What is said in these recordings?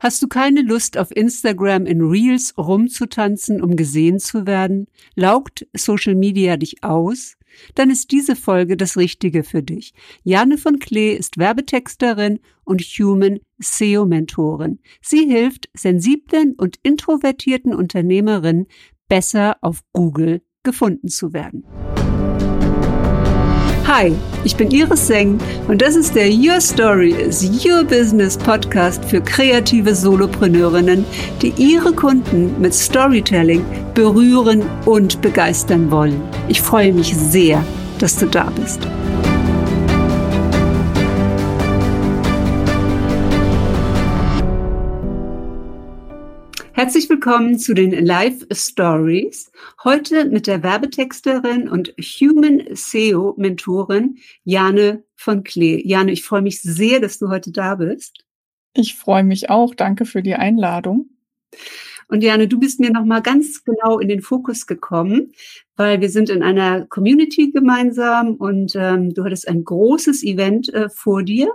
Hast du keine Lust, auf Instagram in Reels rumzutanzen, um gesehen zu werden? Laugt Social Media dich aus? Dann ist diese Folge das Richtige für dich. Jane von Klee ist Werbetexterin und Human SEO Mentorin. Sie hilft sensiblen und introvertierten Unternehmerinnen besser auf Google gefunden zu werden. Hi, ich bin Iris Seng und das ist der Your Story is Your Business Podcast für kreative Solopreneurinnen, die ihre Kunden mit Storytelling berühren und begeistern wollen. Ich freue mich sehr, dass du da bist. Herzlich willkommen zu den Live Stories. Heute mit der Werbetexterin und Human SEO Mentorin Jane von Klee. Jane, ich freue mich sehr, dass du heute da bist. Ich freue mich auch. Danke für die Einladung. Und Jane, du bist mir nochmal ganz genau in den Fokus gekommen, weil wir sind in einer Community gemeinsam und ähm, du hattest ein großes Event äh, vor dir,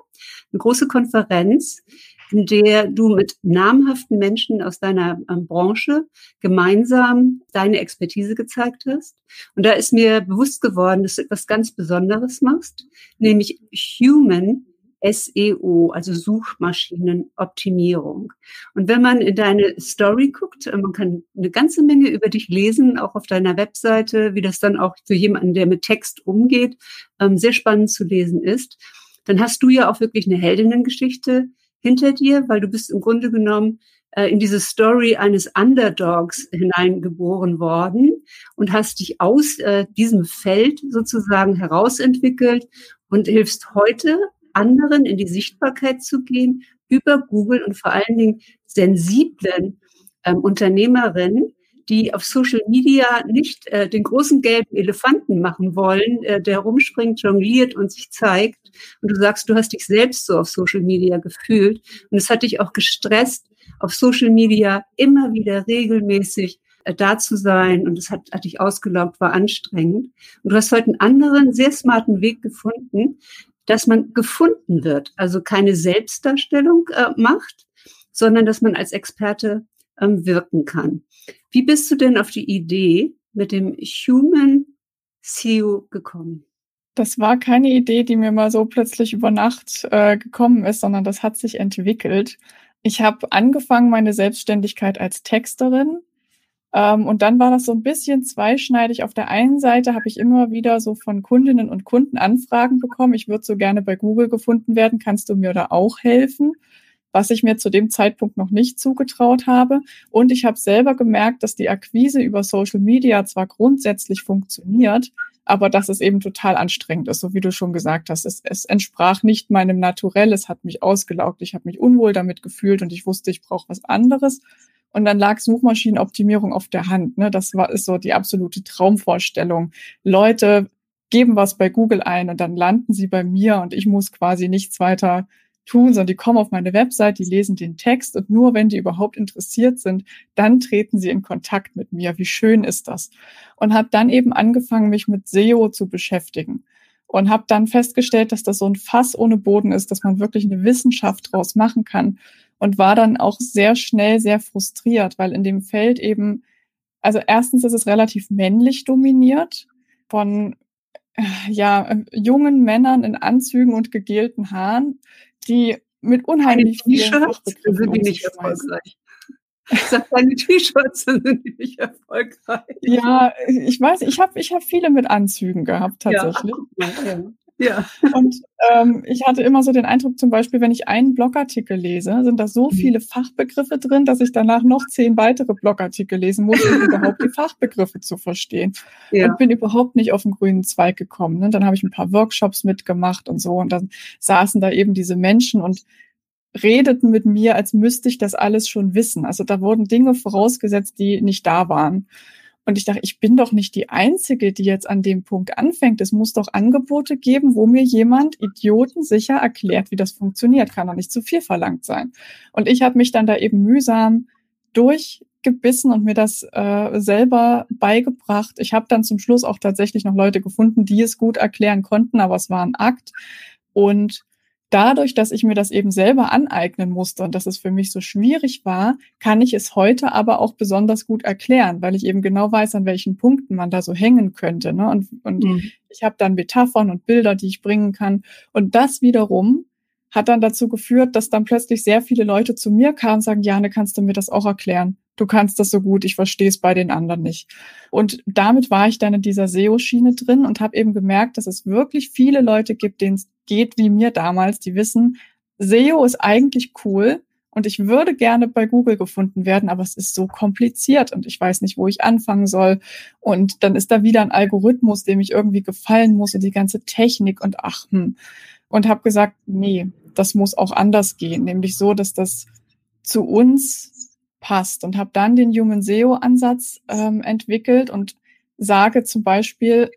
eine große Konferenz in der du mit namhaften Menschen aus deiner ähm, Branche gemeinsam deine Expertise gezeigt hast. Und da ist mir bewusst geworden, dass du etwas ganz Besonderes machst, nämlich Human SEO, also Suchmaschinenoptimierung. Und wenn man in deine Story guckt, äh, man kann eine ganze Menge über dich lesen, auch auf deiner Webseite, wie das dann auch für jemanden, der mit Text umgeht, ähm, sehr spannend zu lesen ist. Dann hast du ja auch wirklich eine Heldinnengeschichte hinter dir, weil du bist im Grunde genommen äh, in diese Story eines Underdogs hineingeboren worden und hast dich aus äh, diesem Feld sozusagen herausentwickelt und hilfst heute anderen in die Sichtbarkeit zu gehen über Google und vor allen Dingen sensiblen ähm, Unternehmerinnen, die auf Social Media nicht äh, den großen gelben Elefanten machen wollen, äh, der rumspringt, jongliert und sich zeigt. Und du sagst, du hast dich selbst so auf Social Media gefühlt und es hat dich auch gestresst, auf Social Media immer wieder regelmäßig äh, da zu sein und es hat, hat dich ausgelaugt, war anstrengend. Und du hast heute einen anderen, sehr smarten Weg gefunden, dass man gefunden wird, also keine Selbstdarstellung äh, macht, sondern dass man als Experte ähm, wirken kann. Wie bist du denn auf die Idee mit dem Human SEO gekommen? Das war keine Idee, die mir mal so plötzlich über Nacht äh, gekommen ist, sondern das hat sich entwickelt. Ich habe angefangen meine Selbstständigkeit als Texterin ähm, und dann war das so ein bisschen zweischneidig. Auf der einen Seite habe ich immer wieder so von Kundinnen und Kunden Anfragen bekommen. Ich würde so gerne bei Google gefunden werden. Kannst du mir da auch helfen? Was ich mir zu dem Zeitpunkt noch nicht zugetraut habe. Und ich habe selber gemerkt, dass die Akquise über Social Media zwar grundsätzlich funktioniert, aber dass es eben total anstrengend ist, so wie du schon gesagt hast. Es, es entsprach nicht meinem Naturell, es hat mich ausgelaugt, ich habe mich unwohl damit gefühlt und ich wusste, ich brauche was anderes. Und dann lag Suchmaschinenoptimierung auf der Hand. Ne? Das war ist so die absolute Traumvorstellung. Leute geben was bei Google ein und dann landen sie bei mir und ich muss quasi nichts weiter tun, sondern die kommen auf meine Website, die lesen den Text und nur wenn die überhaupt interessiert sind, dann treten sie in Kontakt mit mir. Wie schön ist das? Und habe dann eben angefangen, mich mit SEO zu beschäftigen und habe dann festgestellt, dass das so ein Fass ohne Boden ist, dass man wirklich eine Wissenschaft draus machen kann und war dann auch sehr schnell sehr frustriert, weil in dem Feld eben, also erstens ist es relativ männlich dominiert von ja, jungen Männern in Anzügen und gegelten Haaren, die mit unheimlich vielen Fachbegriffen sind die nicht erfolgreich. Ich sage, deine T-Shirts sind die nicht erfolgreich. Ja, ich weiß, ich habe ich hab viele mit Anzügen gehabt, tatsächlich. Ja, ja. Ja. Und ähm, ich hatte immer so den Eindruck, zum Beispiel, wenn ich einen Blogartikel lese, sind da so mhm. viele Fachbegriffe drin, dass ich danach noch zehn weitere Blogartikel lesen muss, um überhaupt die Fachbegriffe zu verstehen. Ja. Und bin überhaupt nicht auf den grünen Zweig gekommen. Ne? Dann habe ich ein paar Workshops mitgemacht und so. Und dann saßen da eben diese Menschen und redeten mit mir, als müsste ich das alles schon wissen. Also da wurden Dinge vorausgesetzt, die nicht da waren. Und ich dachte, ich bin doch nicht die Einzige, die jetzt an dem Punkt anfängt. Es muss doch Angebote geben, wo mir jemand idiotensicher erklärt, wie das funktioniert. Kann doch nicht zu viel verlangt sein. Und ich habe mich dann da eben mühsam durchgebissen und mir das äh, selber beigebracht. Ich habe dann zum Schluss auch tatsächlich noch Leute gefunden, die es gut erklären konnten, aber es war ein Akt. Und dadurch, dass ich mir das eben selber aneignen musste und dass es für mich so schwierig war, kann ich es heute aber auch besonders gut erklären, weil ich eben genau weiß, an welchen Punkten man da so hängen könnte. Ne? Und, und mhm. ich habe dann Metaphern und Bilder, die ich bringen kann. Und das wiederum hat dann dazu geführt, dass dann plötzlich sehr viele Leute zu mir kamen und sagen, Jane, kannst du mir das auch erklären? Du kannst das so gut, ich verstehe es bei den anderen nicht. Und damit war ich dann in dieser SEO-Schiene drin und habe eben gemerkt, dass es wirklich viele Leute gibt, denen es geht wie mir damals, die wissen, SEO ist eigentlich cool und ich würde gerne bei Google gefunden werden, aber es ist so kompliziert und ich weiß nicht, wo ich anfangen soll. Und dann ist da wieder ein Algorithmus, dem ich irgendwie gefallen muss und die ganze Technik und ach, hm. Und habe gesagt, nee, das muss auch anders gehen, nämlich so, dass das zu uns passt und habe dann den Human SEO-Ansatz ähm, entwickelt und sage zum Beispiel,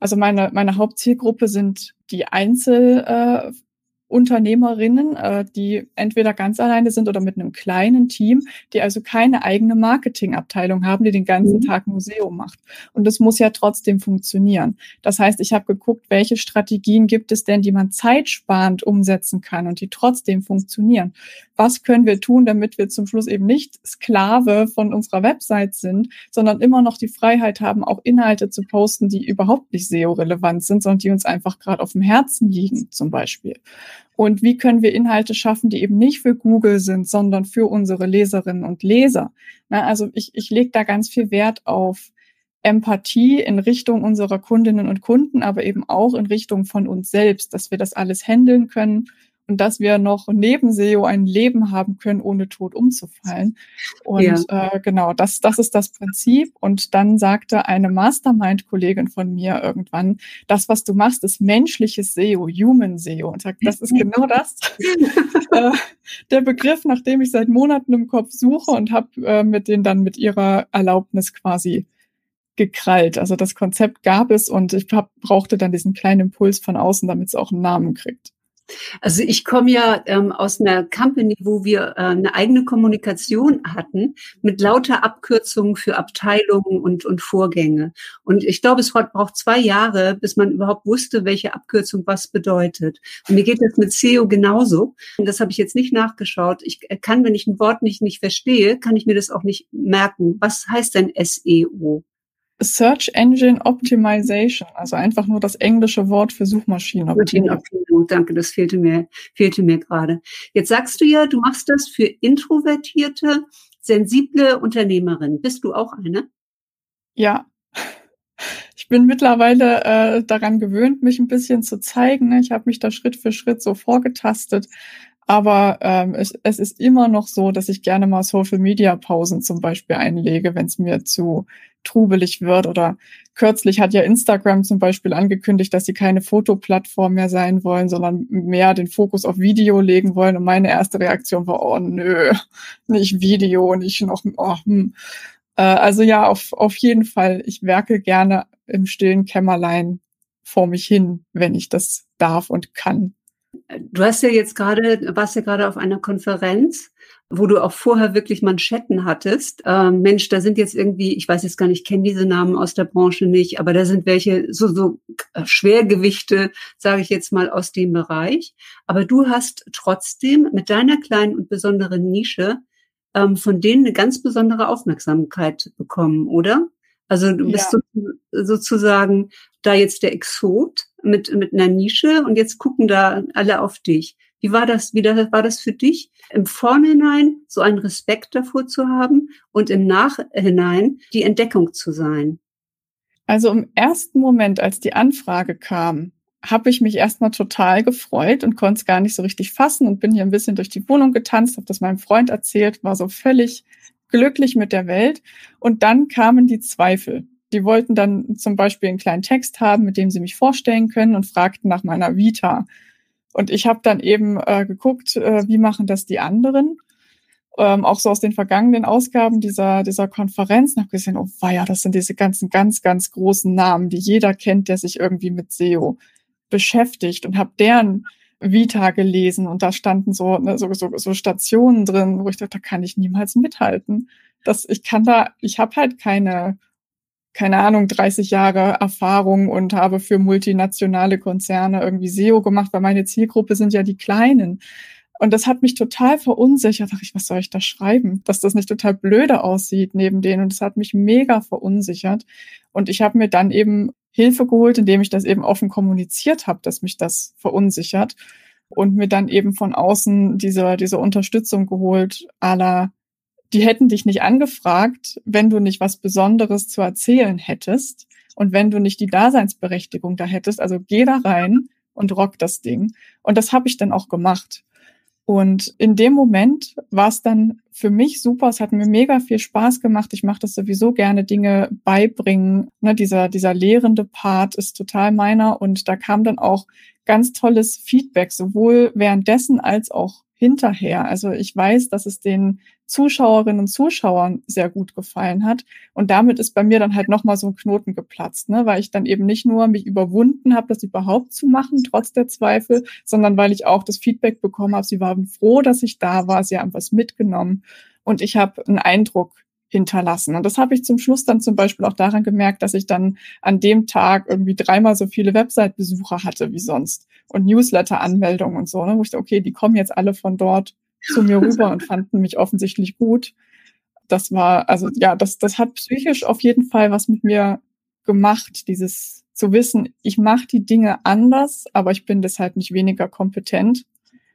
also meine, meine Hauptzielgruppe sind die Einzel, äh, Unternehmerinnen, äh, die entweder ganz alleine sind oder mit einem kleinen Team, die also keine eigene Marketingabteilung haben, die den ganzen mhm. Tag Museum macht. Und das muss ja trotzdem funktionieren. Das heißt, ich habe geguckt, welche Strategien gibt es denn, die man zeitsparend umsetzen kann und die trotzdem funktionieren. Was können wir tun, damit wir zum Schluss eben nicht Sklave von unserer Website sind, sondern immer noch die Freiheit haben, auch Inhalte zu posten, die überhaupt nicht SEO-relevant sind, sondern die uns einfach gerade auf dem Herzen liegen, zum Beispiel. Und wie können wir Inhalte schaffen, die eben nicht für Google sind, sondern für unsere Leserinnen und Leser? Na, also ich, ich lege da ganz viel Wert auf Empathie in Richtung unserer Kundinnen und Kunden, aber eben auch in Richtung von uns selbst, dass wir das alles handeln können und dass wir noch neben SEO ein Leben haben können, ohne tot umzufallen. Und ja. äh, genau, das, das ist das Prinzip. Und dann sagte eine Mastermind-Kollegin von mir irgendwann, das, was du machst, ist menschliches SEO, Human SEO. Und sagt, das ist genau das. äh, der Begriff, nach dem ich seit Monaten im Kopf suche und habe äh, mit denen dann mit ihrer Erlaubnis quasi gekrallt. Also das Konzept gab es und ich hab, brauchte dann diesen kleinen Impuls von außen, damit es auch einen Namen kriegt. Also ich komme ja ähm, aus einer Company, wo wir äh, eine eigene Kommunikation hatten mit lauter Abkürzungen für Abteilungen und, und Vorgänge. Und ich glaube, es braucht zwei Jahre, bis man überhaupt wusste, welche Abkürzung was bedeutet. Und mir geht das mit SEO genauso. Und das habe ich jetzt nicht nachgeschaut. Ich kann, wenn ich ein Wort nicht, nicht verstehe, kann ich mir das auch nicht merken. Was heißt denn SEO? Search Engine Optimization, also einfach nur das englische Wort für Suchmaschinenoptimierung. Danke, das fehlte mir, fehlte mir gerade. Jetzt sagst du ja, du machst das für introvertierte, sensible Unternehmerinnen. Bist du auch eine? Ja. Ich bin mittlerweile äh, daran gewöhnt, mich ein bisschen zu zeigen. Ich habe mich da Schritt für Schritt so vorgetastet. Aber ähm, es, es ist immer noch so, dass ich gerne mal Social-Media-Pausen zum Beispiel einlege, wenn es mir zu trubelig wird. Oder kürzlich hat ja Instagram zum Beispiel angekündigt, dass sie keine Fotoplattform mehr sein wollen, sondern mehr den Fokus auf Video legen wollen. Und meine erste Reaktion war, oh nö, nicht Video, nicht noch, oh, hm. äh, also ja, auf, auf jeden Fall, ich werke gerne im stillen Kämmerlein vor mich hin, wenn ich das darf und kann. Du hast ja jetzt gerade, warst ja gerade auf einer Konferenz, wo du auch vorher wirklich Manschetten hattest. Ähm, Mensch, da sind jetzt irgendwie, ich weiß jetzt gar nicht, kenne diese Namen aus der Branche nicht, aber da sind welche so, so Schwergewichte, sage ich jetzt mal, aus dem Bereich. Aber du hast trotzdem mit deiner kleinen und besonderen Nische ähm, von denen eine ganz besondere Aufmerksamkeit bekommen, oder? Also du bist ja. so, sozusagen da jetzt der Exot mit, mit einer Nische und jetzt gucken da alle auf dich. Wie war das, wie das, war das für dich, im Vornhinein so einen Respekt davor zu haben und im Nachhinein die Entdeckung zu sein? Also im ersten Moment, als die Anfrage kam, habe ich mich erstmal total gefreut und konnte es gar nicht so richtig fassen und bin hier ein bisschen durch die Wohnung getanzt, habe das meinem Freund erzählt, war so völlig glücklich mit der Welt. Und dann kamen die Zweifel. Die wollten dann zum Beispiel einen kleinen Text haben, mit dem sie mich vorstellen können und fragten nach meiner Vita. Und ich habe dann eben äh, geguckt, äh, wie machen das die anderen. Ähm, auch so aus den vergangenen Ausgaben dieser, dieser Konferenz und habe gesehen, oh weia, das sind diese ganzen ganz, ganz großen Namen, die jeder kennt, der sich irgendwie mit SEO beschäftigt und habe deren Vita gelesen und da standen so, ne, so, so, so Stationen drin, wo ich dachte, da kann ich niemals mithalten. Das, ich kann da, ich habe halt keine keine Ahnung, 30 Jahre Erfahrung und habe für multinationale Konzerne irgendwie SEO gemacht, weil meine Zielgruppe sind ja die Kleinen. Und das hat mich total verunsichert. Dachte ich, was soll ich da schreiben? Dass das nicht total blöde aussieht neben denen. Und das hat mich mega verunsichert. Und ich habe mir dann eben Hilfe geholt, indem ich das eben offen kommuniziert habe, dass mich das verunsichert. Und mir dann eben von außen diese, diese Unterstützung geholt, la, die hätten dich nicht angefragt, wenn du nicht was Besonderes zu erzählen hättest und wenn du nicht die Daseinsberechtigung da hättest. Also geh da rein und rock das Ding. Und das habe ich dann auch gemacht. Und in dem Moment war es dann für mich super. Es hat mir mega viel Spaß gemacht. Ich mache das sowieso gerne, Dinge beibringen. Ne, dieser, dieser lehrende Part ist total meiner. Und da kam dann auch ganz tolles Feedback, sowohl währenddessen als auch hinterher. Also ich weiß, dass es den Zuschauerinnen und Zuschauern sehr gut gefallen hat. Und damit ist bei mir dann halt nochmal so ein Knoten geplatzt, ne? weil ich dann eben nicht nur mich überwunden habe, das überhaupt zu machen, trotz der Zweifel, sondern weil ich auch das Feedback bekommen habe. Sie waren froh, dass ich da war, sie haben was mitgenommen und ich habe einen Eindruck hinterlassen. Und das habe ich zum Schluss dann zum Beispiel auch daran gemerkt, dass ich dann an dem Tag irgendwie dreimal so viele Website-Besucher hatte wie sonst und Newsletter-Anmeldungen und so. Ne? Wo ich dachte, okay, die kommen jetzt alle von dort zu mir rüber und fanden mich offensichtlich gut. Das war, also ja, das, das hat psychisch auf jeden Fall was mit mir gemacht, dieses zu wissen, ich mache die Dinge anders, aber ich bin deshalb nicht weniger kompetent.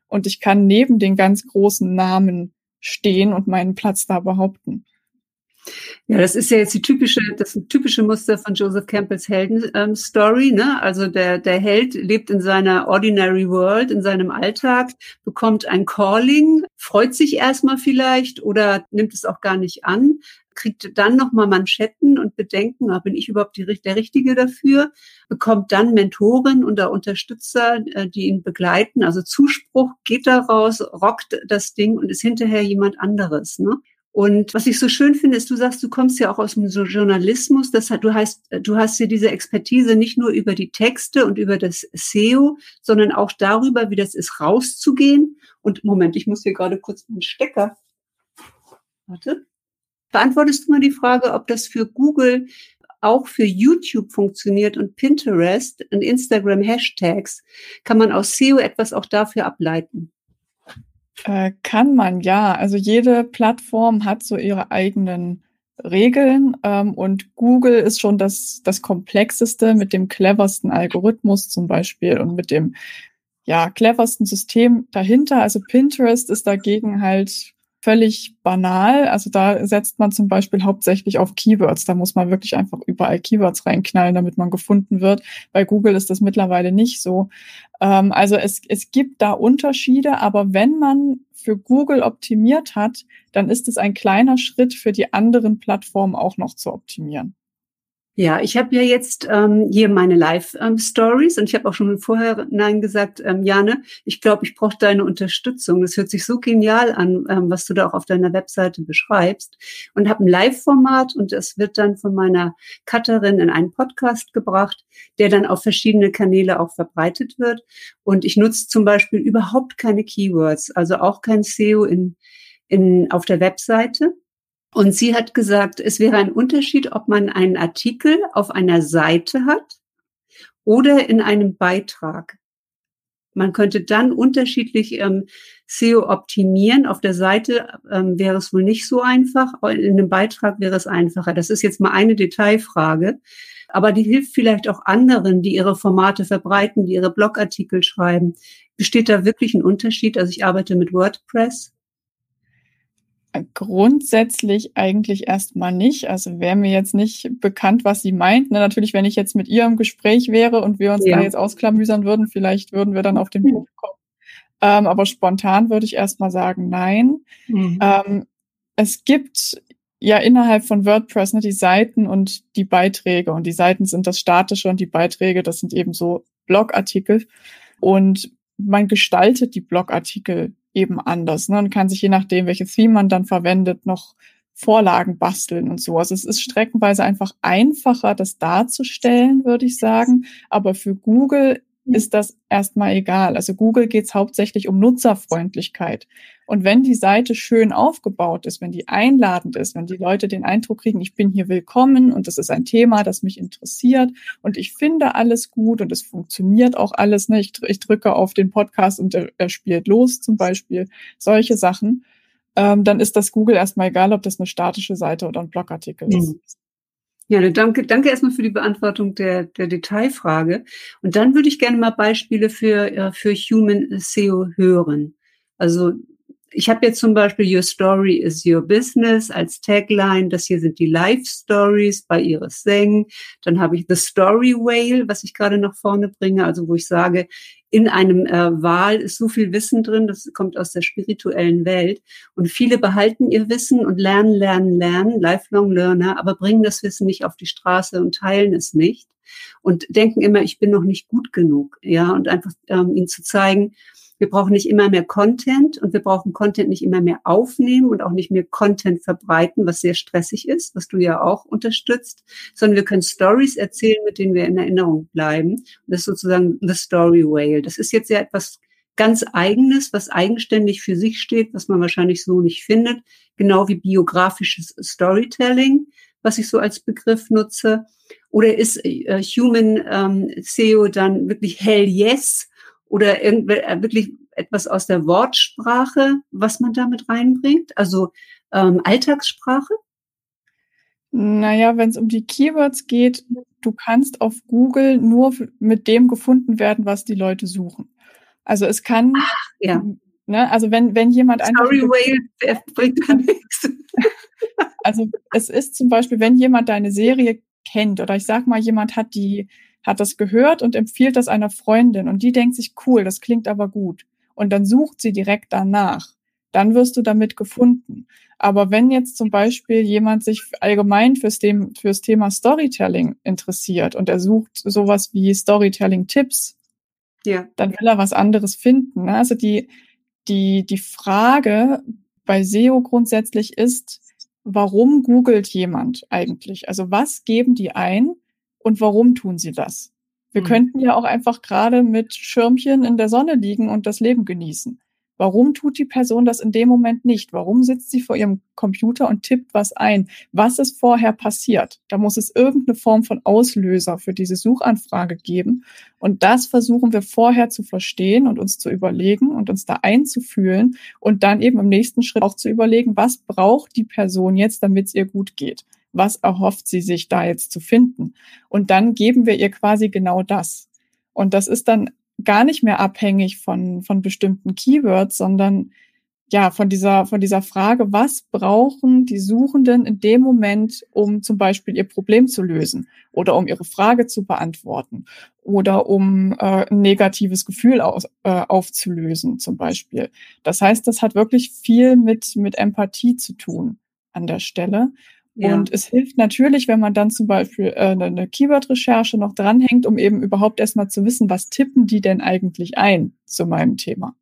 Und ich kann neben den ganz großen Namen stehen und meinen Platz da behaupten. Ja, das ist ja jetzt die typische, das typische Muster von Joseph Campbells Helden-Story. Ähm, ne? Also der, der Held lebt in seiner ordinary world, in seinem Alltag, bekommt ein Calling, freut sich erstmal vielleicht oder nimmt es auch gar nicht an, kriegt dann nochmal Manschetten und Bedenken, ah, bin ich überhaupt die, der Richtige dafür, bekommt dann Mentoren oder Unterstützer, äh, die ihn begleiten. Also Zuspruch geht daraus, rockt das Ding und ist hinterher jemand anderes. Ne? Und was ich so schön finde, ist, du sagst, du kommst ja auch aus dem Journalismus. Das hat, du hast, du hast ja diese Expertise nicht nur über die Texte und über das SEO, sondern auch darüber, wie das ist, rauszugehen. Und Moment, ich muss hier gerade kurz meinen Stecker. Warte. Beantwortest du mal die Frage, ob das für Google auch für YouTube funktioniert und Pinterest und Instagram Hashtags? Kann man aus SEO etwas auch dafür ableiten? Äh, kann man, ja. Also jede Plattform hat so ihre eigenen Regeln ähm, und Google ist schon das, das komplexeste mit dem cleversten Algorithmus zum Beispiel und mit dem ja, cleversten System dahinter. Also Pinterest ist dagegen halt völlig banal. Also da setzt man zum Beispiel hauptsächlich auf Keywords. Da muss man wirklich einfach überall Keywords reinknallen, damit man gefunden wird. Bei Google ist das mittlerweile nicht so. Ähm, also es, es gibt da Unterschiede, aber wenn man für Google optimiert hat, dann ist es ein kleiner Schritt für die anderen Plattformen auch noch zu optimieren. Ja, ich habe ja jetzt ähm, hier meine Live-Stories ähm, und ich habe auch schon vorher nein gesagt, ähm, Jane, ich glaube, ich brauche deine Unterstützung. Das hört sich so genial an, ähm, was du da auch auf deiner Webseite beschreibst. Und habe ein Live-Format und das wird dann von meiner Cutterin in einen Podcast gebracht, der dann auf verschiedene Kanäle auch verbreitet wird. Und ich nutze zum Beispiel überhaupt keine Keywords, also auch kein SEO in, in, auf der Webseite und sie hat gesagt, es wäre ein Unterschied, ob man einen Artikel auf einer Seite hat oder in einem Beitrag. Man könnte dann unterschiedlich ähm, SEO optimieren. Auf der Seite ähm, wäre es wohl nicht so einfach. In einem Beitrag wäre es einfacher. Das ist jetzt mal eine Detailfrage. Aber die hilft vielleicht auch anderen, die ihre Formate verbreiten, die ihre Blogartikel schreiben. Besteht da wirklich ein Unterschied? Also ich arbeite mit WordPress Grundsätzlich eigentlich erstmal nicht. Also wäre mir jetzt nicht bekannt, was sie meint. Ne, natürlich, wenn ich jetzt mit ihr im Gespräch wäre und wir uns ja. da jetzt ausklamüsern würden, vielleicht würden wir dann auf den Punkt kommen. Ähm, aber spontan würde ich erstmal sagen, nein. Mhm. Ähm, es gibt ja innerhalb von WordPress ne, die Seiten und die Beiträge. Und die Seiten sind das Statische und die Beiträge, das sind eben so Blogartikel. Und man gestaltet die Blogartikel eben anders ne, und kann sich je nachdem, welches Theme man dann verwendet, noch Vorlagen basteln und so. Also es ist streckenweise einfach einfacher, das darzustellen, würde ich sagen. Aber für Google ist das erstmal egal. Also Google geht es hauptsächlich um Nutzerfreundlichkeit. Und wenn die Seite schön aufgebaut ist, wenn die einladend ist, wenn die Leute den Eindruck kriegen, ich bin hier willkommen und das ist ein Thema, das mich interessiert und ich finde alles gut und es funktioniert auch alles. Ne? Ich, ich drücke auf den Podcast und er, er spielt los zum Beispiel. Solche Sachen. Ähm, dann ist das Google erstmal egal, ob das eine statische Seite oder ein Blogartikel mhm. ist. Ja, danke, danke erstmal für die Beantwortung der, der Detailfrage. Und dann würde ich gerne mal Beispiele für, äh, für Human SEO hören. Also ich habe jetzt zum Beispiel Your Story is Your Business als Tagline. Das hier sind die Live Stories bei Iris Seng. Dann habe ich The Story Whale, was ich gerade nach vorne bringe, also wo ich sage, in einem äh, Wahl ist so viel Wissen drin, das kommt aus der spirituellen Welt. Und viele behalten ihr Wissen und lernen, lernen, lernen, lifelong learner, aber bringen das Wissen nicht auf die Straße und teilen es nicht und denken immer, ich bin noch nicht gut genug. Ja, und einfach ähm, ihnen zu zeigen, wir brauchen nicht immer mehr Content und wir brauchen Content nicht immer mehr aufnehmen und auch nicht mehr Content verbreiten, was sehr stressig ist, was du ja auch unterstützt, sondern wir können Stories erzählen, mit denen wir in Erinnerung bleiben. Und das ist sozusagen the Story Whale. Das ist jetzt ja etwas ganz eigenes, was eigenständig für sich steht, was man wahrscheinlich so nicht findet, genau wie biografisches Storytelling, was ich so als Begriff nutze. Oder ist äh, Human ähm, SEO dann wirklich Hell Yes? Oder äh, wirklich etwas aus der Wortsprache, was man damit reinbringt? Also ähm, Alltagssprache? Naja, wenn es um die Keywords geht, du kannst auf Google nur mit dem gefunden werden, was die Leute suchen. Also es kann, Ach, ja. ne, also wenn, wenn jemand Sorry, Whale, bringt da nichts. Also es ist zum Beispiel, wenn jemand deine Serie kennt oder ich sag mal, jemand hat die hat das gehört und empfiehlt das einer Freundin und die denkt sich, cool, das klingt aber gut. Und dann sucht sie direkt danach. Dann wirst du damit gefunden. Aber wenn jetzt zum Beispiel jemand sich allgemein fürs, dem, fürs Thema Storytelling interessiert und er sucht sowas wie Storytelling-Tipps, ja. dann will er was anderes finden. Ne? Also die, die, die Frage bei SEO grundsätzlich ist, warum googelt jemand eigentlich? Also was geben die ein, und warum tun sie das? Wir mhm. könnten ja auch einfach gerade mit Schirmchen in der Sonne liegen und das Leben genießen. Warum tut die Person das in dem Moment nicht? Warum sitzt sie vor ihrem Computer und tippt was ein? Was ist vorher passiert? Da muss es irgendeine Form von Auslöser für diese Suchanfrage geben. Und das versuchen wir vorher zu verstehen und uns zu überlegen und uns da einzufühlen und dann eben im nächsten Schritt auch zu überlegen, was braucht die Person jetzt, damit es ihr gut geht? Was erhofft sie sich da jetzt zu finden? Und dann geben wir ihr quasi genau das. Und das ist dann gar nicht mehr abhängig von, von bestimmten Keywords, sondern ja, von dieser, von dieser Frage, was brauchen die Suchenden in dem Moment, um zum Beispiel ihr Problem zu lösen oder um ihre Frage zu beantworten oder um äh, ein negatives Gefühl aus, äh, aufzulösen zum Beispiel. Das heißt, das hat wirklich viel mit, mit Empathie zu tun an der Stelle. Ja. Und es hilft natürlich, wenn man dann zum Beispiel äh, eine Keyword-Recherche noch dranhängt, um eben überhaupt erstmal zu wissen, was tippen die denn eigentlich ein zu meinem Thema.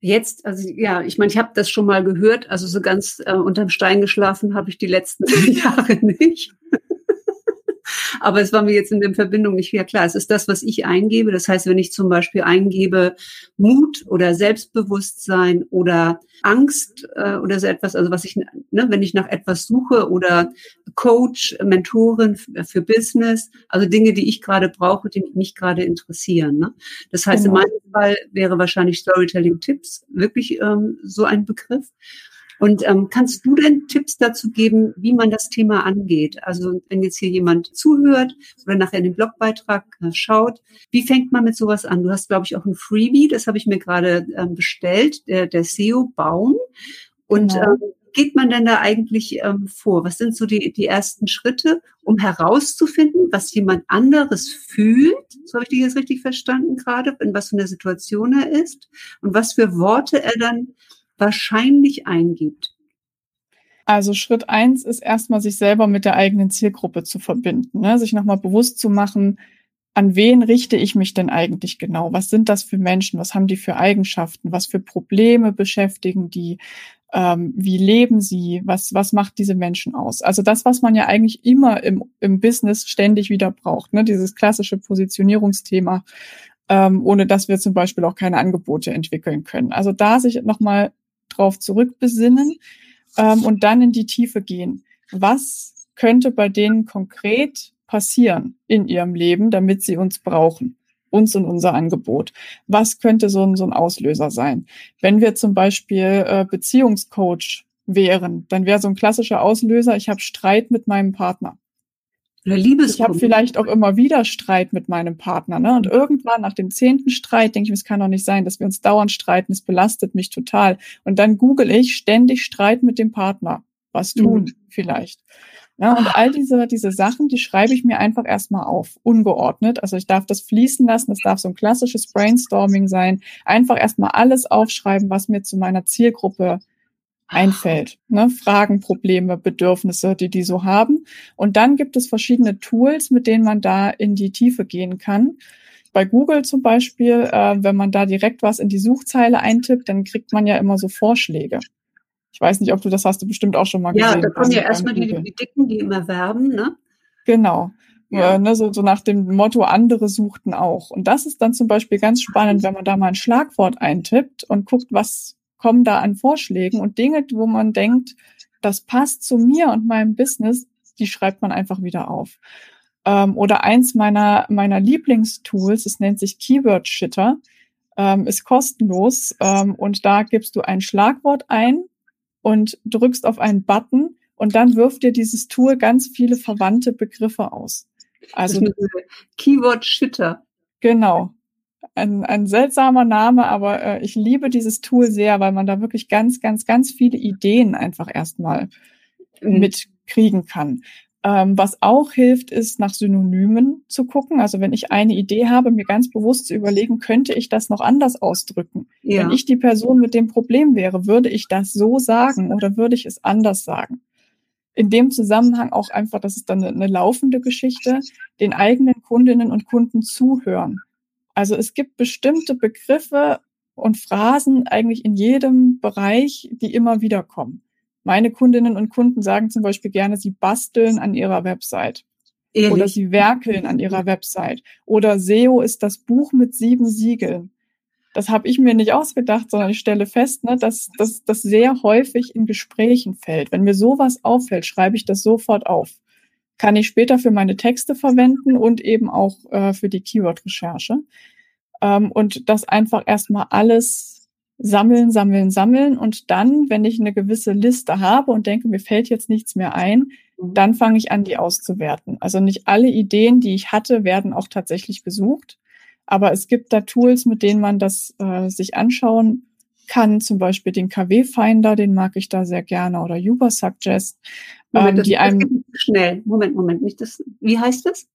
Jetzt, also ja, ich meine, ich habe das schon mal gehört, also so ganz äh, unterm Stein geschlafen habe ich die letzten Jahre nicht. Aber es war mir jetzt in der Verbindung nicht wieder klar. Es ist das, was ich eingebe. Das heißt, wenn ich zum Beispiel eingebe Mut oder Selbstbewusstsein oder Angst äh, oder so etwas, also was ich, ne, wenn ich nach etwas suche oder Coach, Mentorin für Business, also Dinge, die ich gerade brauche, die mich gerade interessieren. Ne? Das heißt, genau. in meinem Fall wäre wahrscheinlich Storytelling-Tipps wirklich ähm, so ein Begriff. Und ähm, kannst du denn Tipps dazu geben, wie man das Thema angeht? Also wenn jetzt hier jemand zuhört oder nachher in den Blogbeitrag äh, schaut, wie fängt man mit sowas an? Du hast, glaube ich, auch ein Freebie, das habe ich mir gerade ähm, bestellt, der, der SEO-Baum. Und genau. ähm, geht man denn da eigentlich ähm, vor? Was sind so die, die ersten Schritte, um herauszufinden, was jemand anderes fühlt? So habe ich dich jetzt richtig verstanden gerade, in was für einer Situation er ist und was für Worte er dann wahrscheinlich eingibt? Also Schritt eins ist erstmal, sich selber mit der eigenen Zielgruppe zu verbinden, ne? sich nochmal bewusst zu machen, an wen richte ich mich denn eigentlich genau? Was sind das für Menschen? Was haben die für Eigenschaften? Was für Probleme beschäftigen die? ähm, wie leben sie, was, was macht diese Menschen aus. Also das, was man ja eigentlich immer im, im Business ständig wieder braucht, ne? dieses klassische Positionierungsthema, ähm, ohne dass wir zum Beispiel auch keine Angebote entwickeln können. Also da sich nochmal drauf zurückbesinnen ähm, und dann in die Tiefe gehen. Was könnte bei denen konkret passieren in ihrem Leben, damit sie uns brauchen? uns und unser Angebot. Was könnte so ein, so ein Auslöser sein? Wenn wir zum Beispiel äh, Beziehungscoach wären, dann wäre so ein klassischer Auslöser, ich habe Streit mit meinem Partner. Oder Liebes ich habe vielleicht auch immer wieder Streit mit meinem Partner. Ne? Und irgendwann nach dem zehnten Streit denke ich, es kann doch nicht sein, dass wir uns dauernd streiten. Es belastet mich total. Und dann google ich ständig Streit mit dem Partner. Was tun mhm. vielleicht? Ja, und all diese, diese Sachen, die schreibe ich mir einfach erstmal auf, ungeordnet. Also ich darf das fließen lassen, das darf so ein klassisches Brainstorming sein. Einfach erstmal alles aufschreiben, was mir zu meiner Zielgruppe einfällt. Ne? Fragen, Probleme, Bedürfnisse, die die so haben. Und dann gibt es verschiedene Tools, mit denen man da in die Tiefe gehen kann. Bei Google zum Beispiel, äh, wenn man da direkt was in die Suchzeile eintippt, dann kriegt man ja immer so Vorschläge. Ich weiß nicht, ob du das hast du bestimmt auch schon mal gesehen. Ja, da kommen ja erstmal die, die Dicken, die immer werben, ne? Genau. Ja. Äh, ne, so, so nach dem Motto, andere suchten auch. Und das ist dann zum Beispiel ganz spannend, wenn man da mal ein Schlagwort eintippt und guckt, was kommen da an Vorschlägen und Dinge, wo man denkt, das passt zu mir und meinem Business, die schreibt man einfach wieder auf. Ähm, oder eins meiner, meiner Lieblingstools, es nennt sich Keyword Shitter, ähm, ist kostenlos ähm, und da gibst du ein Schlagwort ein und drückst auf einen Button und dann wirft dir dieses Tool ganz viele verwandte Begriffe aus. Also Keyword Shitter. Genau. Ein, ein seltsamer Name, aber äh, ich liebe dieses Tool sehr, weil man da wirklich ganz, ganz, ganz viele Ideen einfach erstmal mhm. mitkriegen kann. Ähm, was auch hilft, ist nach Synonymen zu gucken. Also wenn ich eine Idee habe, mir ganz bewusst zu überlegen, könnte ich das noch anders ausdrücken? Ja. Wenn ich die Person mit dem Problem wäre, würde ich das so sagen oder würde ich es anders sagen? In dem Zusammenhang auch einfach, das ist dann eine, eine laufende Geschichte, den eigenen Kundinnen und Kunden zuhören. Also es gibt bestimmte Begriffe und Phrasen eigentlich in jedem Bereich, die immer wieder kommen. Meine Kundinnen und Kunden sagen zum Beispiel gerne, sie basteln an ihrer Website. Ehrlich? Oder sie werkeln an ihrer Website. Oder SEO ist das Buch mit sieben Siegeln. Das habe ich mir nicht ausgedacht, sondern ich stelle fest, ne, dass das sehr häufig in Gesprächen fällt. Wenn mir sowas auffällt, schreibe ich das sofort auf. Kann ich später für meine Texte verwenden und eben auch äh, für die Keyword-Recherche. Ähm, und das einfach erstmal alles sammeln, sammeln, sammeln und dann, wenn ich eine gewisse Liste habe und denke, mir fällt jetzt nichts mehr ein, mhm. dann fange ich an, die auszuwerten. Also nicht alle Ideen, die ich hatte, werden auch tatsächlich gesucht, aber es gibt da Tools, mit denen man das äh, sich anschauen kann, zum Beispiel den KW-Finder, den mag ich da sehr gerne, oder Uber Suggest, Moment, ähm, die einem schnell. Moment, Moment, nicht das. Wie heißt das?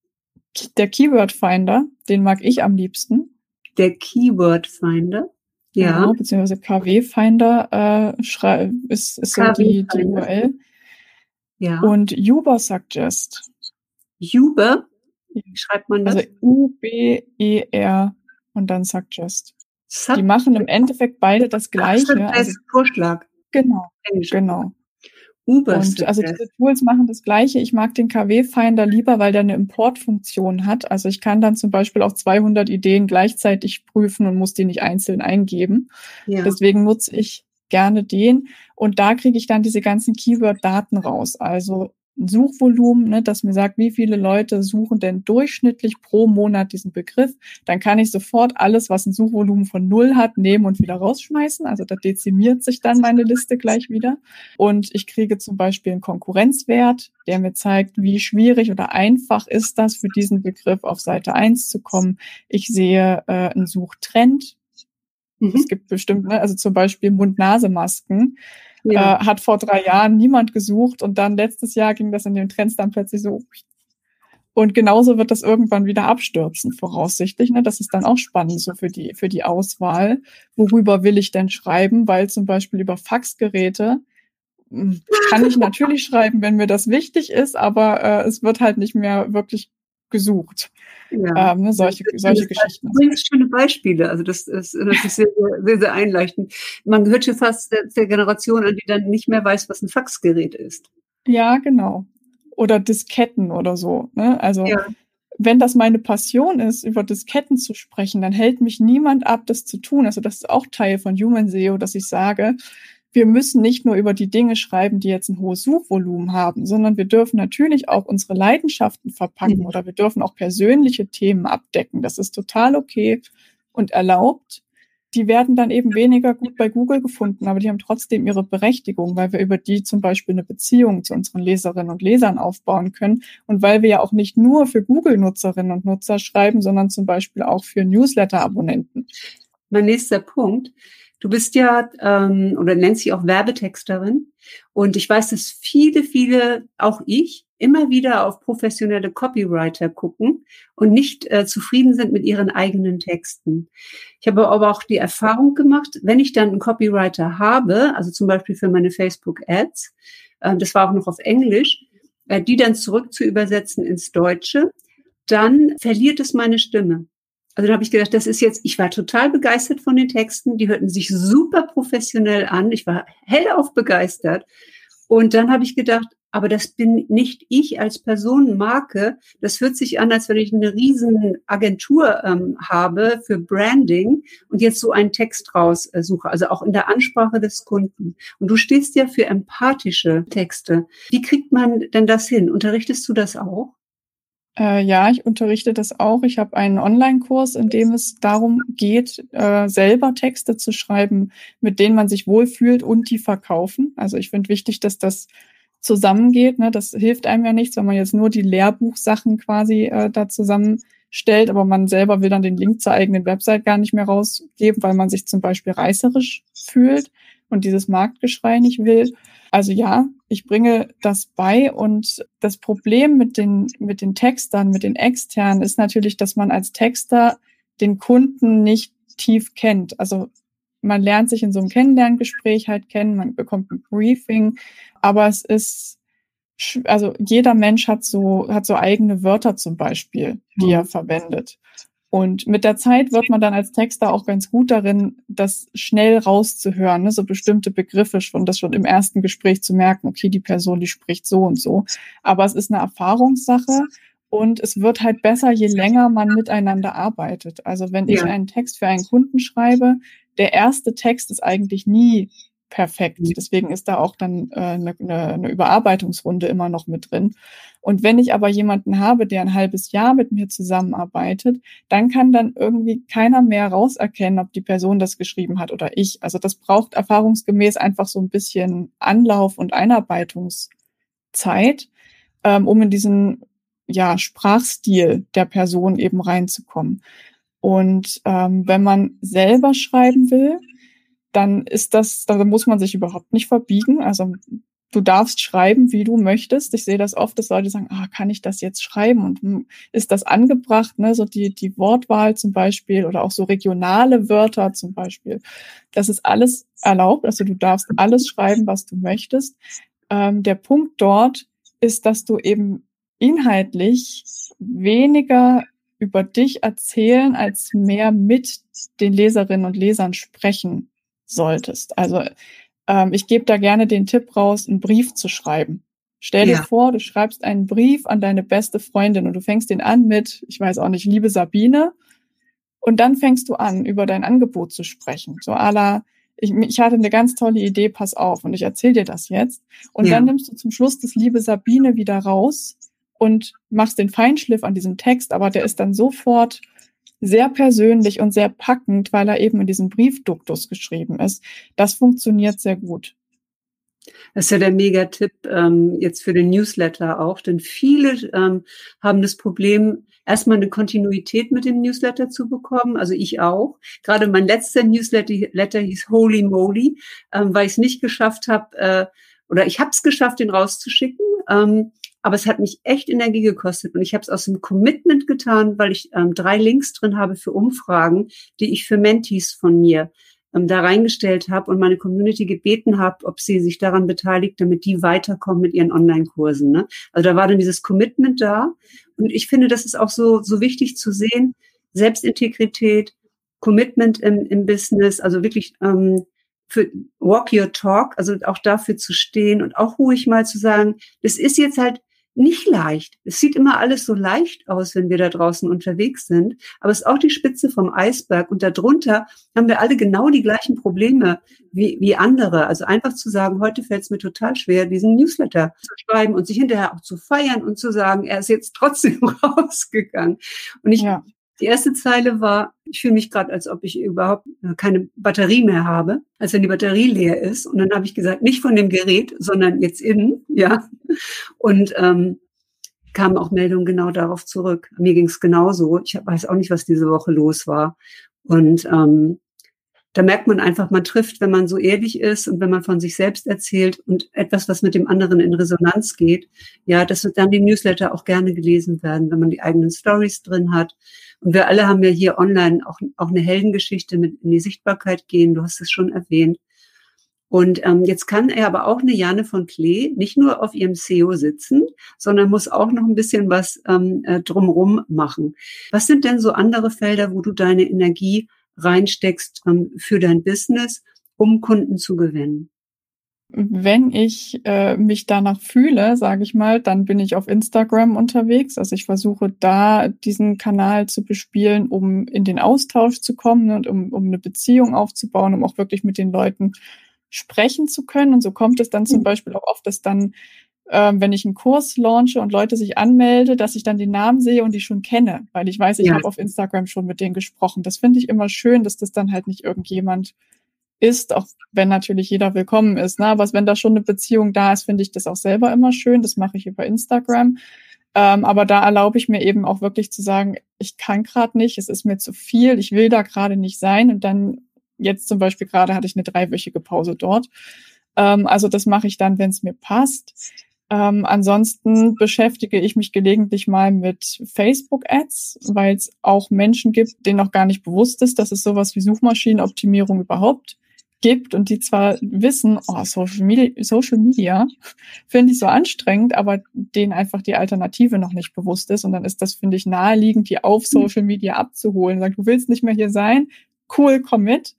Der Keyword Finder, den mag ich am liebsten. Der Keyword Finder. Ja. Genau, beziehungsweise KW-Finder äh, ist, ist so die, die URL. Ja. Und Uber Suggest. Uber? Wie schreibt man das? Also U-B-E-R und dann Suggest. Sub die machen im Endeffekt beide das Gleiche. Ach, also, Vorschlag. Genau, Englisch. genau. Und also diese Tools machen das Gleiche. Ich mag den KW-Finder lieber, weil der eine Importfunktion hat. Also ich kann dann zum Beispiel auch 200 Ideen gleichzeitig prüfen und muss die nicht einzeln eingeben. Ja. Deswegen nutze ich gerne den. Und da kriege ich dann diese ganzen Keyword-Daten raus. Also Suchvolumen, ne, das mir sagt, wie viele Leute suchen denn durchschnittlich pro Monat diesen Begriff, dann kann ich sofort alles, was ein Suchvolumen von null hat, nehmen und wieder rausschmeißen. Also da dezimiert sich dann meine Liste gleich wieder. Und ich kriege zum Beispiel einen Konkurrenzwert, der mir zeigt, wie schwierig oder einfach ist das für diesen Begriff auf Seite eins zu kommen. Ich sehe äh, einen Suchtrend. Mhm. Es gibt bestimmt, ne, also zum Beispiel Mund-Nase-Masken ja. Äh, hat vor drei Jahren niemand gesucht und dann letztes Jahr ging das in den Trends dann plötzlich so. Und genauso wird das irgendwann wieder abstürzen, voraussichtlich. Ne? Das ist dann auch spannend so für die, für die Auswahl. Worüber will ich denn schreiben? Weil zum Beispiel über Faxgeräte hm, kann ich natürlich schreiben, wenn mir das wichtig ist, aber äh, es wird halt nicht mehr wirklich gesucht. Ja. Ähm, ne, solche solche Geschichten. Bringst schöne Beispiele. Also das ist natürlich sehr, sehr, sehr einleuchtend. Man gehört schon fast der, der Generation an, die dann nicht mehr weiß, was ein Faxgerät ist. Ja, genau. Oder Disketten oder so. Ne? Also ja. wenn das meine Passion ist, über Disketten zu sprechen, dann hält mich niemand ab, das zu tun. Also das ist auch Teil von Human SEO, dass ich sage, wir müssen nicht nur über die Dinge schreiben, die jetzt ein hohes Suchvolumen haben, sondern wir dürfen natürlich auch unsere Leidenschaften verpacken mhm. oder wir dürfen auch persönliche Themen abdecken. Das ist total okay und erlaubt. Die werden dann eben weniger gut bei Google gefunden, aber die haben trotzdem ihre Berechtigung, weil wir über die zum Beispiel eine Beziehung zu unseren Leserinnen und Lesern aufbauen können und weil wir ja auch nicht nur für Google-Nutzerinnen und Nutzer schreiben, sondern zum Beispiel auch für Newsletter-Abonnenten. Mein nächster Punkt Du bist ja ähm, oder nennst dich auch Werbetexterin. Und ich weiß, dass viele, viele, auch ich, immer wieder auf professionelle Copywriter gucken und nicht äh, zufrieden sind mit ihren eigenen Texten. Ich habe aber auch die Erfahrung gemacht, wenn ich dann einen Copywriter habe, also zum Beispiel für meine Facebook-Ads, äh, das war auch noch auf Englisch, äh, die dann zurück zu übersetzen ins Deutsche, dann verliert es meine Stimme. Also da habe ich gedacht, das ist jetzt, ich war total begeistert von den Texten, die hörten sich super professionell an, ich war hellauf begeistert. Und dann habe ich gedacht, aber das bin nicht ich als Personenmarke. Das hört sich an, als wenn ich eine riesen Agentur ähm, habe für Branding und jetzt so einen Text raussuche, also auch in der Ansprache des Kunden. Und du stehst ja für empathische Texte. Wie kriegt man denn das hin? Unterrichtest du das auch? Äh, ja, ich unterrichte das auch. Ich habe einen Online-Kurs, in dem es darum geht, äh, selber Texte zu schreiben, mit denen man sich wohlfühlt und die verkaufen. Also ich finde wichtig, dass das zusammengeht. Ne? Das hilft einem ja nichts, wenn man jetzt nur die Lehrbuchsachen quasi äh, da zusammenstellt, aber man selber will dann den Link zur eigenen Website gar nicht mehr rausgeben, weil man sich zum Beispiel reißerisch fühlt und dieses Marktgeschrei nicht will. Also ja, ich bringe das bei und das Problem mit den, mit den Textern, mit den externen ist natürlich, dass man als Texter den Kunden nicht tief kennt. Also man lernt sich in so einem Kennenlerngespräch halt kennen, man bekommt ein Briefing, aber es ist, also jeder Mensch hat so, hat so eigene Wörter zum Beispiel, die mhm. er verwendet. Und mit der Zeit wird man dann als Texter auch ganz gut darin, das schnell rauszuhören, ne? so bestimmte Begriffe schon, das schon im ersten Gespräch zu merken, okay, die Person, die spricht so und so. Aber es ist eine Erfahrungssache und es wird halt besser, je länger man miteinander arbeitet. Also wenn ja. ich einen Text für einen Kunden schreibe, der erste Text ist eigentlich nie perfekt. Deswegen ist da auch dann äh, eine, eine Überarbeitungsrunde immer noch mit drin. Und wenn ich aber jemanden habe, der ein halbes Jahr mit mir zusammenarbeitet, dann kann dann irgendwie keiner mehr rauserkennen, ob die Person das geschrieben hat oder ich. Also das braucht erfahrungsgemäß einfach so ein bisschen Anlauf und Einarbeitungszeit, ähm, um in diesen ja, Sprachstil der Person eben reinzukommen. Und ähm, wenn man selber schreiben will, dann ist das, da muss man sich überhaupt nicht verbiegen. Also du darfst schreiben, wie du möchtest. Ich sehe das oft, dass Leute sagen, ah, kann ich das jetzt schreiben? Und hm, ist das angebracht? Ne? So die, die Wortwahl zum Beispiel oder auch so regionale Wörter zum Beispiel. Das ist alles erlaubt. Also du darfst alles schreiben, was du möchtest. Ähm, der Punkt dort ist, dass du eben inhaltlich weniger über dich erzählen, als mehr mit den Leserinnen und Lesern sprechen solltest. Also ähm, ich gebe da gerne den Tipp raus, einen Brief zu schreiben. Stell dir ja. vor, du schreibst einen Brief an deine beste Freundin und du fängst den an mit, ich weiß auch nicht, liebe Sabine. Und dann fängst du an, über dein Angebot zu sprechen. So à la, ich, ich hatte eine ganz tolle Idee, pass auf, und ich erzähle dir das jetzt. Und ja. dann nimmst du zum Schluss das liebe Sabine wieder raus und machst den Feinschliff an diesem Text, aber der ist dann sofort sehr persönlich und sehr packend, weil er eben in diesem Briefduktus geschrieben ist. Das funktioniert sehr gut. Das ist ja der Megatipp ähm, jetzt für den Newsletter auch, denn viele ähm, haben das Problem, erstmal eine Kontinuität mit dem Newsletter zu bekommen. Also ich auch. Gerade mein letzter Newsletter hieß Holy Moly, ähm, weil ich es nicht geschafft habe, äh, oder ich habe es geschafft, den rauszuschicken. Ähm, aber es hat mich echt Energie gekostet und ich habe es aus dem Commitment getan, weil ich ähm, drei Links drin habe für Umfragen, die ich für Mentees von mir ähm, da reingestellt habe und meine Community gebeten habe, ob sie sich daran beteiligt, damit die weiterkommen mit ihren Online-Kursen. Ne? Also da war dann dieses Commitment da. Und ich finde, das ist auch so, so wichtig zu sehen. Selbstintegrität, Commitment im, im Business, also wirklich ähm, für Walk Your Talk, also auch dafür zu stehen und auch ruhig mal zu sagen, das ist jetzt halt nicht leicht. Es sieht immer alles so leicht aus, wenn wir da draußen unterwegs sind, aber es ist auch die Spitze vom Eisberg und darunter haben wir alle genau die gleichen Probleme wie, wie andere. Also einfach zu sagen, heute fällt es mir total schwer, diesen Newsletter zu schreiben und sich hinterher auch zu feiern und zu sagen, er ist jetzt trotzdem rausgegangen. Und ich ja. Die erste Zeile war, ich fühle mich gerade, als ob ich überhaupt äh, keine Batterie mehr habe, als wenn die Batterie leer ist. Und dann habe ich gesagt, nicht von dem Gerät, sondern jetzt innen, ja. Und ähm, kamen auch Meldungen genau darauf zurück. Mir ging es genauso. Ich weiß auch nicht, was diese Woche los war. Und ähm, da merkt man einfach, man trifft, wenn man so ehrlich ist und wenn man von sich selbst erzählt und etwas, was mit dem anderen in Resonanz geht, ja, dass dann die Newsletter auch gerne gelesen werden, wenn man die eigenen Stories drin hat. Und wir alle haben ja hier online auch, auch eine Heldengeschichte mit in die Sichtbarkeit gehen. Du hast es schon erwähnt. Und ähm, jetzt kann er aber auch eine Jane von Klee nicht nur auf ihrem SEO sitzen, sondern muss auch noch ein bisschen was ähm, äh, drumrum machen. Was sind denn so andere Felder, wo du deine Energie reinsteckst ähm, für dein Business, um Kunden zu gewinnen? Wenn ich äh, mich danach fühle, sage ich mal, dann bin ich auf Instagram unterwegs. Also ich versuche da diesen Kanal zu bespielen, um in den Austausch zu kommen und um, um eine Beziehung aufzubauen, um auch wirklich mit den Leuten sprechen zu können. Und so kommt es dann zum mhm. Beispiel auch oft, dass dann ähm, wenn ich einen Kurs launche und Leute sich anmelde, dass ich dann den Namen sehe und die schon kenne, weil ich weiß, ich ja. habe auf Instagram schon mit denen gesprochen. Das finde ich immer schön, dass das dann halt nicht irgendjemand ist, auch wenn natürlich jeder willkommen ist. Ne? Aber wenn da schon eine Beziehung da ist, finde ich das auch selber immer schön. Das mache ich über Instagram. Ähm, aber da erlaube ich mir eben auch wirklich zu sagen, ich kann gerade nicht, es ist mir zu viel, ich will da gerade nicht sein. Und dann jetzt zum Beispiel gerade hatte ich eine dreiwöchige Pause dort. Ähm, also das mache ich dann, wenn es mir passt. Ähm, ansonsten beschäftige ich mich gelegentlich mal mit Facebook-Ads, weil es auch Menschen gibt, denen noch gar nicht bewusst ist, dass es sowas wie Suchmaschinenoptimierung überhaupt gibt und die zwar wissen, oh, Social Media, Social Media finde ich so anstrengend, aber denen einfach die Alternative noch nicht bewusst ist. Und dann ist das, finde ich, naheliegend, die auf Social Media abzuholen. Sagt, du willst nicht mehr hier sein? Cool, komm mit.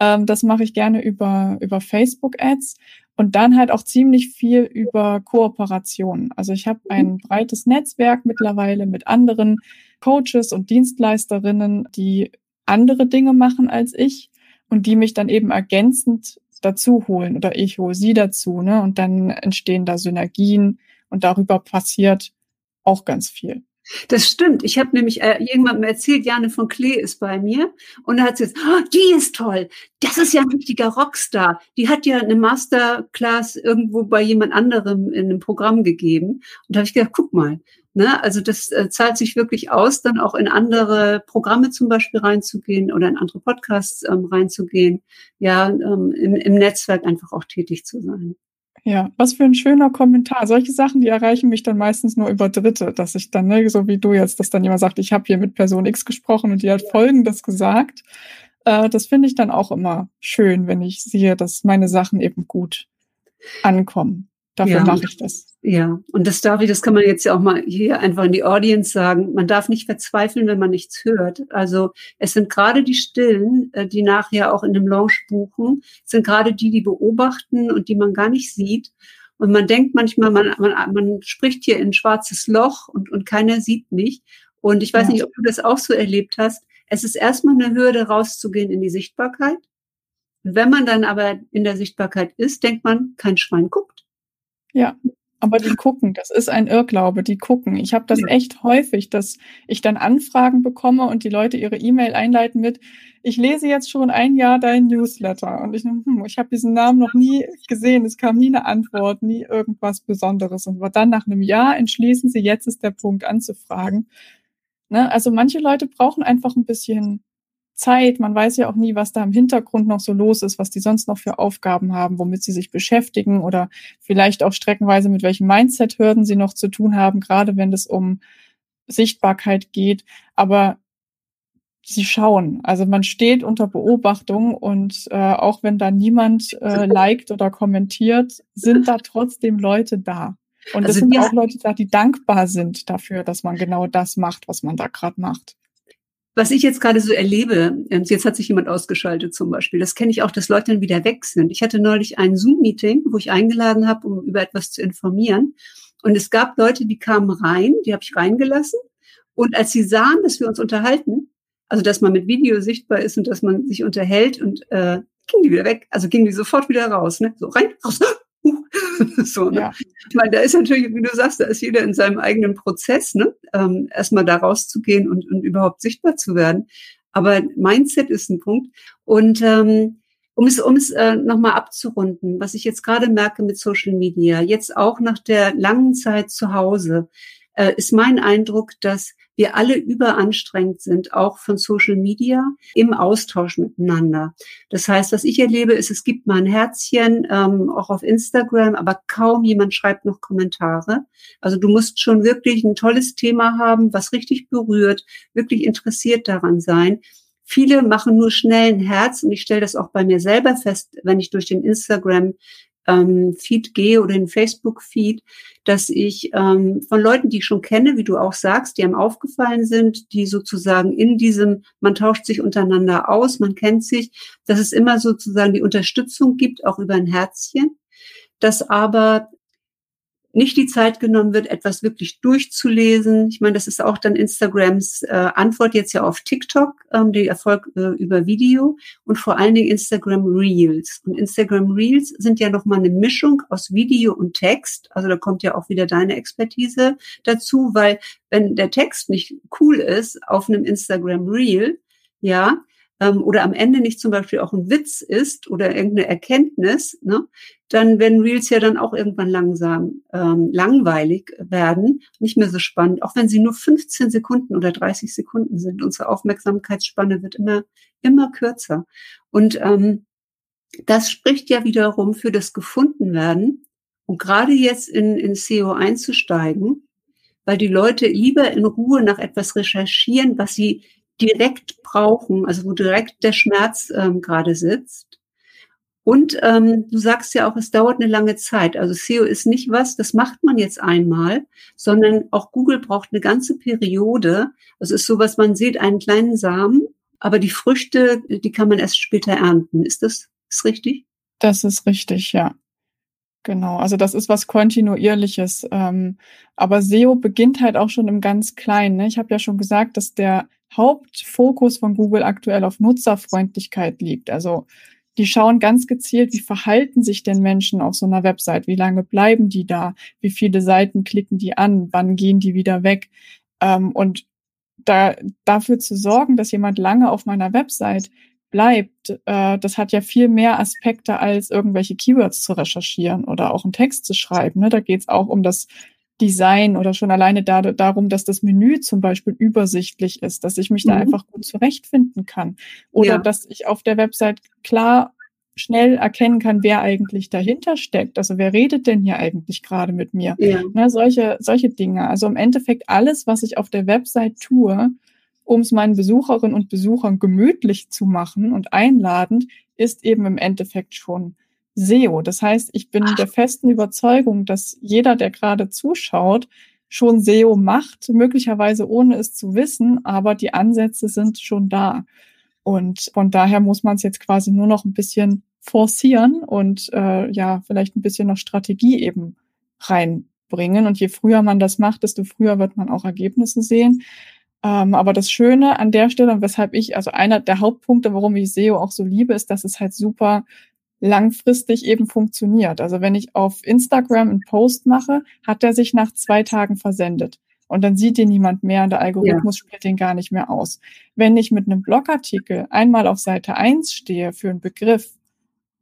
Ähm, das mache ich gerne über, über Facebook-Ads. Und dann halt auch ziemlich viel über Kooperationen. Also ich habe ein breites Netzwerk mittlerweile mit anderen Coaches und Dienstleisterinnen, die andere Dinge machen als ich und die mich dann eben ergänzend dazu holen oder ich hole sie dazu. Ne? Und dann entstehen da Synergien und darüber passiert auch ganz viel. Das stimmt. Ich habe nämlich äh, jemandem erzählt, Jane von Klee ist bei mir. Und da hat sie jetzt, oh, die ist toll. Das ist ja ein richtiger Rockstar. Die hat ja eine Masterclass irgendwo bei jemand anderem in einem Programm gegeben. Und da habe ich gedacht, guck mal. Ne? Also das äh, zahlt sich wirklich aus, dann auch in andere Programme zum Beispiel reinzugehen oder in andere Podcasts ähm, reinzugehen. Ja, ähm, im, im Netzwerk einfach auch tätig zu sein. Ja, was für ein schöner Kommentar. Solche Sachen, die erreichen mich dann meistens nur über Dritte, dass ich dann, ne, so wie du jetzt, dass dann jemand sagt, ich habe hier mit Person X gesprochen und die hat Folgendes gesagt. Äh, das finde ich dann auch immer schön, wenn ich sehe, dass meine Sachen eben gut ankommen. Dafür ja. mache ich das. Ja, und das darf ich, das kann man jetzt ja auch mal hier einfach in die Audience sagen. Man darf nicht verzweifeln, wenn man nichts hört. Also es sind gerade die Stillen, äh, die nachher auch in dem Launch buchen, sind gerade die, die beobachten und die man gar nicht sieht. Und man denkt manchmal, man, man, man spricht hier in ein schwarzes Loch und, und keiner sieht mich. Und ich weiß ja. nicht, ob du das auch so erlebt hast. Es ist erstmal eine Hürde, rauszugehen in die Sichtbarkeit. Wenn man dann aber in der Sichtbarkeit ist, denkt man, kein Schwein guckt. Ja, aber die gucken, das ist ein Irrglaube, die gucken. Ich habe das echt häufig, dass ich dann Anfragen bekomme und die Leute ihre E-Mail einleiten mit, ich lese jetzt schon ein Jahr dein Newsletter und ich, hm, ich habe diesen Namen noch nie gesehen, es kam nie eine Antwort, nie irgendwas Besonderes. Und dann nach einem Jahr entschließen sie, jetzt ist der Punkt anzufragen. Ne? Also manche Leute brauchen einfach ein bisschen Zeit. Man weiß ja auch nie, was da im Hintergrund noch so los ist, was die sonst noch für Aufgaben haben, womit sie sich beschäftigen oder vielleicht auch streckenweise mit welchen Mindset-Hürden sie noch zu tun haben, gerade wenn es um Sichtbarkeit geht. Aber sie schauen. Also man steht unter Beobachtung und äh, auch wenn da niemand äh, liked oder kommentiert, sind da trotzdem Leute da. Und also das sind auch Leute da, die dankbar sind dafür, dass man genau das macht, was man da gerade macht. Was ich jetzt gerade so erlebe, jetzt hat sich jemand ausgeschaltet zum Beispiel, das kenne ich auch, dass Leute dann wieder weg sind. Ich hatte neulich ein Zoom-Meeting, wo ich eingeladen habe, um über etwas zu informieren. Und es gab Leute, die kamen rein, die habe ich reingelassen. Und als sie sahen, dass wir uns unterhalten, also dass man mit Video sichtbar ist und dass man sich unterhält und äh, ging die wieder weg, also ging die sofort wieder raus, ne? So rein, raus, so, ne? Ja. Ich meine, da ist natürlich, wie du sagst, da ist jeder in seinem eigenen Prozess, ne? Ähm, erstmal da rauszugehen und, und überhaupt sichtbar zu werden. Aber Mindset ist ein Punkt. Und ähm, um es, um es äh, nochmal abzurunden, was ich jetzt gerade merke mit Social Media, jetzt auch nach der langen Zeit zu Hause, äh, ist mein Eindruck, dass wir alle überanstrengt sind, auch von Social Media im Austausch miteinander. Das heißt, was ich erlebe, ist, es gibt mal ein Herzchen, ähm, auch auf Instagram, aber kaum jemand schreibt noch Kommentare. Also du musst schon wirklich ein tolles Thema haben, was richtig berührt, wirklich interessiert daran sein. Viele machen nur schnell ein Herz und ich stelle das auch bei mir selber fest, wenn ich durch den Instagram ähm, Feed gehe oder den Facebook-Feed, dass ich ähm, von Leuten, die ich schon kenne, wie du auch sagst, die einem aufgefallen sind, die sozusagen in diesem, man tauscht sich untereinander aus, man kennt sich, dass es immer sozusagen die Unterstützung gibt, auch über ein Herzchen, dass aber nicht die Zeit genommen wird, etwas wirklich durchzulesen. Ich meine, das ist auch dann Instagrams äh, Antwort jetzt ja auf TikTok, ähm, der Erfolg äh, über Video und vor allen Dingen Instagram Reels. Und Instagram Reels sind ja nochmal eine Mischung aus Video und Text. Also da kommt ja auch wieder deine Expertise dazu, weil wenn der Text nicht cool ist auf einem Instagram Reel, ja, ähm, oder am Ende nicht zum Beispiel auch ein Witz ist oder irgendeine Erkenntnis, ne, dann werden Reels ja dann auch irgendwann langsam ähm, langweilig werden, nicht mehr so spannend, auch wenn sie nur 15 Sekunden oder 30 Sekunden sind. Unsere Aufmerksamkeitsspanne wird immer, immer kürzer. Und ähm, das spricht ja wiederum für das Gefundenwerden. Und gerade jetzt in, in SEO einzusteigen, weil die Leute lieber in Ruhe nach etwas recherchieren, was sie direkt brauchen, also wo direkt der Schmerz ähm, gerade sitzt. Und ähm, du sagst ja auch, es dauert eine lange Zeit. Also SEO ist nicht was, das macht man jetzt einmal, sondern auch Google braucht eine ganze Periode. Also es ist so, was man sieht, einen kleinen Samen, aber die Früchte, die kann man erst später ernten. Ist das ist richtig? Das ist richtig, ja. Genau, also das ist was Kontinuierliches. Ähm, aber SEO beginnt halt auch schon im ganz Kleinen. Ne? Ich habe ja schon gesagt, dass der Hauptfokus von Google aktuell auf Nutzerfreundlichkeit liegt. Also die schauen ganz gezielt, wie verhalten sich denn Menschen auf so einer Website, wie lange bleiben die da, wie viele Seiten klicken die an, wann gehen die wieder weg. Ähm, und da, dafür zu sorgen, dass jemand lange auf meiner Website bleibt, äh, das hat ja viel mehr Aspekte, als irgendwelche Keywords zu recherchieren oder auch einen Text zu schreiben. Ne? Da geht es auch um das Design oder schon alleine da, darum, dass das Menü zum Beispiel übersichtlich ist, dass ich mich mhm. da einfach gut zurechtfinden kann oder ja. dass ich auf der Website klar schnell erkennen kann, wer eigentlich dahinter steckt. Also wer redet denn hier eigentlich gerade mit mir? Ja. Ne, solche, solche Dinge. Also im Endeffekt alles, was ich auf der Website tue, um es meinen Besucherinnen und Besuchern gemütlich zu machen und einladend, ist eben im Endeffekt schon SEO. Das heißt, ich bin Ach. der festen Überzeugung, dass jeder, der gerade zuschaut, schon SEO macht, möglicherweise ohne es zu wissen, aber die Ansätze sind schon da. Und von daher muss man es jetzt quasi nur noch ein bisschen forcieren und äh, ja, vielleicht ein bisschen noch Strategie eben reinbringen. Und je früher man das macht, desto früher wird man auch Ergebnisse sehen. Ähm, aber das Schöne an der Stelle, und weshalb ich, also einer der Hauptpunkte, warum ich SEO auch so liebe, ist, dass es halt super langfristig eben funktioniert. Also wenn ich auf Instagram einen Post mache, hat er sich nach zwei Tagen versendet. Und dann sieht ihn niemand mehr und der Algorithmus ja. spielt den gar nicht mehr aus. Wenn ich mit einem Blogartikel einmal auf Seite eins stehe für einen Begriff,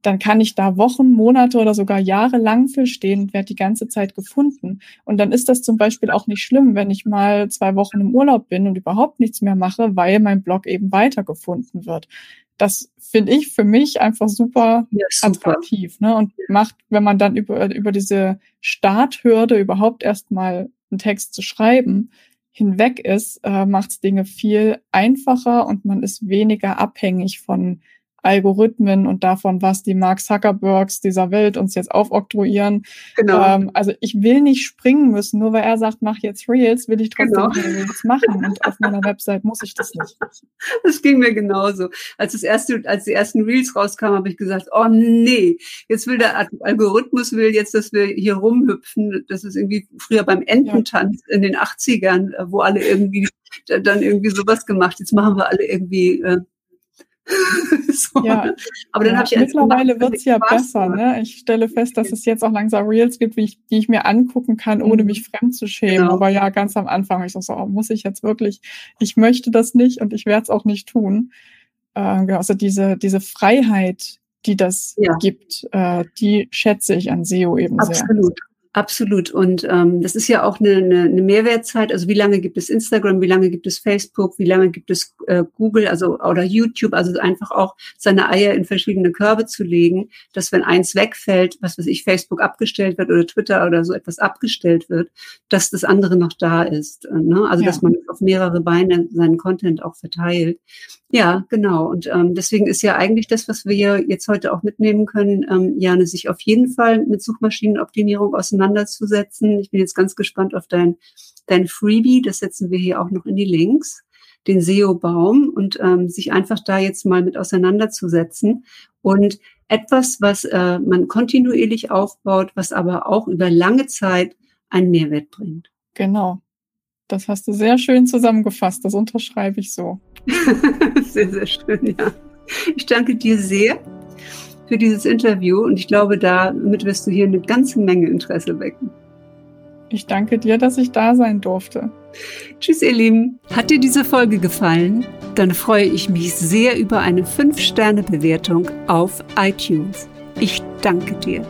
dann kann ich da Wochen, Monate oder sogar Jahre lang für stehen und werde die ganze Zeit gefunden. Und dann ist das zum Beispiel auch nicht schlimm, wenn ich mal zwei Wochen im Urlaub bin und überhaupt nichts mehr mache, weil mein Blog eben weitergefunden wird das finde ich für mich einfach super, ja, super. attraktiv. Ne? Und macht, wenn man dann über, über diese Starthürde überhaupt erstmal einen Text zu schreiben, hinweg ist, äh, macht Dinge viel einfacher und man ist weniger abhängig von Algorithmen und davon, was die Mark Zuckerbergs dieser Welt uns jetzt aufoktroyieren. Genau. Ähm, also ich will nicht springen müssen, nur weil er sagt, mach jetzt Reels, will ich trotzdem genau. Reels machen und auf meiner Website muss ich das nicht. Das ging mir genauso. Als das erste, als die ersten Reels rauskamen, habe ich gesagt, oh nee, jetzt will der Algorithmus will jetzt, dass wir hier rumhüpfen. Das ist irgendwie früher beim Ententanz ja. in den 80ern, äh, wo alle irgendwie dann irgendwie sowas gemacht. Jetzt machen wir alle irgendwie äh, so. ja. Aber dann ja, habe ich mittlerweile wird es ja besser. Ne? Ich stelle fest, dass es jetzt auch langsam Reels gibt, ich, die ich mir angucken kann, ohne mhm. mich fremd zu schämen. Genau. Aber ja, ganz am Anfang ich so, oh, muss ich jetzt wirklich? Ich möchte das nicht und ich werde es auch nicht tun. Äh, also diese diese Freiheit, die das ja. gibt, äh, die schätze ich an SEO eben Absolut. sehr. Absolut. Absolut. Und ähm, das ist ja auch eine, eine, eine Mehrwertzeit. Also wie lange gibt es Instagram, wie lange gibt es Facebook, wie lange gibt es äh, Google, also oder YouTube, also einfach auch seine Eier in verschiedene Körbe zu legen, dass wenn eins wegfällt, was weiß ich, Facebook abgestellt wird oder Twitter oder so etwas abgestellt wird, dass das andere noch da ist. Äh, ne? Also ja. dass man auf mehrere Beine seinen Content auch verteilt. Ja, genau. Und ähm, deswegen ist ja eigentlich das, was wir jetzt heute auch mitnehmen können, ähm, Jane, sich auf jeden Fall mit Suchmaschinenoptimierung auseinanderzusetzen. Ich bin jetzt ganz gespannt auf dein, dein Freebie. Das setzen wir hier auch noch in die Links den SEO-Baum und ähm, sich einfach da jetzt mal mit auseinanderzusetzen und etwas, was äh, man kontinuierlich aufbaut, was aber auch über lange Zeit einen Mehrwert bringt. Genau. Das hast du sehr schön zusammengefasst. Das unterschreibe ich so. sehr, sehr schön, ja. Ich danke dir sehr für dieses Interview und ich glaube, damit wirst du hier eine ganze Menge Interesse wecken. Ich danke dir, dass ich da sein durfte. Tschüss, ihr Lieben. Hat dir diese Folge gefallen? Dann freue ich mich sehr über eine 5-Sterne-Bewertung auf iTunes. Ich danke dir.